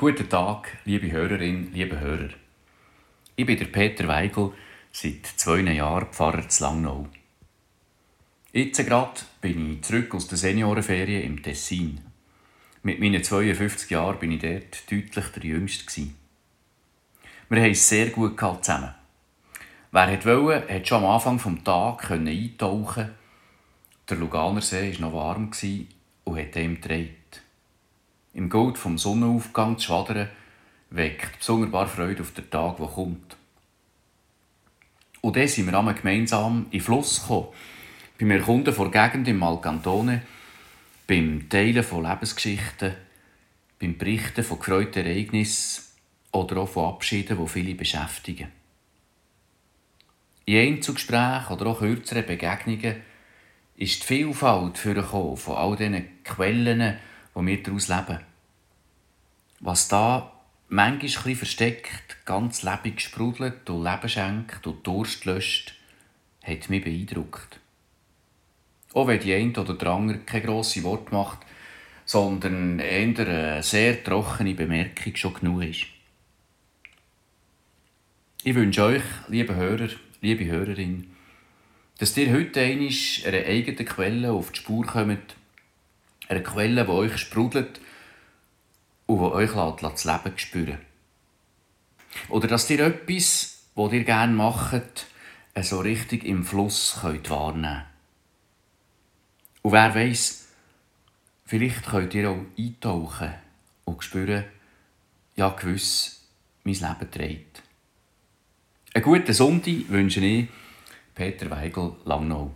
Guten Tag, liebe Hörerin, liebe Hörer. Ich bin der Peter Weigel, seit zwei Jahren Pfarrer zu Langnau. Jetzt gerade bin ich zurück aus der Seniorenferien im Tessin. Mit meinen 52 Jahren bin ich dort deutlich der Jüngste. Wir haben es sehr gut zusammen. Wer wollte, konnte schon am Anfang des Tages eintauchen. Der Luganer See war noch warm und hat ihm gedreht. Im Gold vom Sonnenaufgang zu schwadern, weckt besonders Freude auf den Tag, der kommt. Und dann sind wir einmal gemeinsam in Fluss gekommen, beim Erkunden der Gegend im Malcantone, beim Teilen von Lebensgeschichten, beim Berichten von gefreuten Ereignissen oder auch von Abschieden, die viele beschäftigen. In Einzelgesprächen oder auch kürzeren Begegnungen ist die Vielfalt von all diesen Quellen, die wir daraus leben. Was da manchmal ein versteckt, ganz lebendig sprudelt und Leben schenkt und Durst löscht, hat mich beeindruckt. Auch wenn die eine oder der andere keine grosse Wort macht, sondern eher eine sehr trockene Bemerkung schon genug ist. Ich wünsche euch, liebe Hörer, liebe Hörerin, dass ihr heute einmal einer eigenen Quelle auf die Spur kommt, eine Quelle, die euch sprudelt und die euch das Leben spüren Oder dass ihr etwas, was ihr gerne macht, so richtig im Fluss könnt wahrnehmen Und wer weiß, vielleicht könnt ihr auch eintauchen und spüren, ja gewiss, mein Leben trägt. Einen guten Sonntag wünsche ich Peter Weigel Langnau.